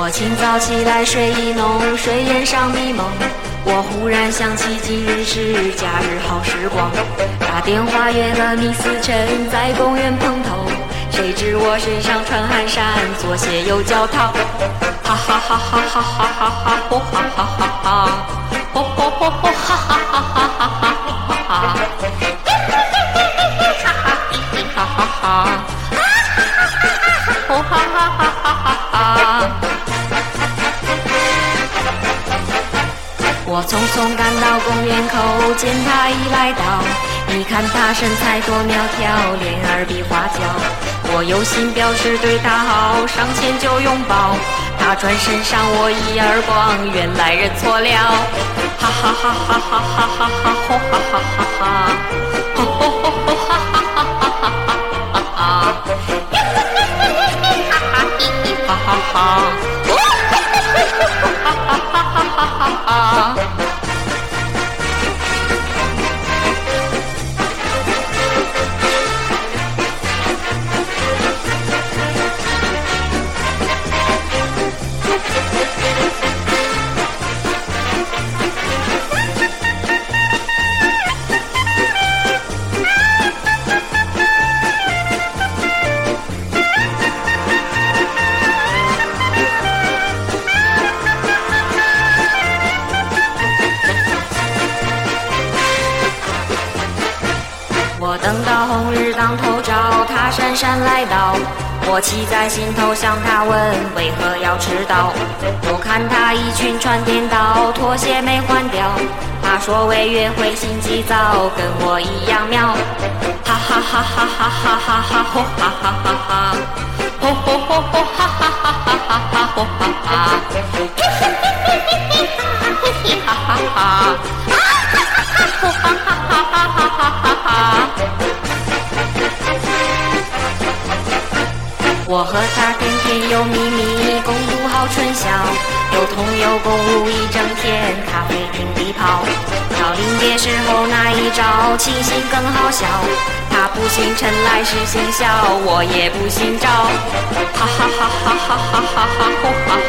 我清早起来睡意浓，睡眼上迷蒙。我忽然想起今日是假日好时光，打电话约了米思辰在公园碰头。谁知我身上穿汗衫，左鞋右脚套。哈哈哈哈哈哈哈哈！哈哈哈哈！我匆匆赶到公园口，见他已来到。你看他身材多苗条，脸儿比花娇。我有心表示对他好，上前就拥抱。他转身扇我一耳光，原来认错了。哈哈哈哈哈哈哈哈！吼哈哈哈哈！吼吼吼吼哈哈哈哈哈哈！哈哈哈哈哈哈！等到红日当头照，他姗姗来到，我气在心头，向他问为何要迟到。我看他衣裙穿颠倒，拖鞋没换掉。他说为约会心急躁，跟我一样妙。哈哈哈哈哈哈哈哈！吼哈哈哈哈！我和他天天有秘密，共度好春宵，有同有共舞一整天，咖啡厅里跑。到临别时候那一招，清醒更好笑。他不信尘来世行孝，我也不信招。哈哈哈哈哈！哈哈哈哈！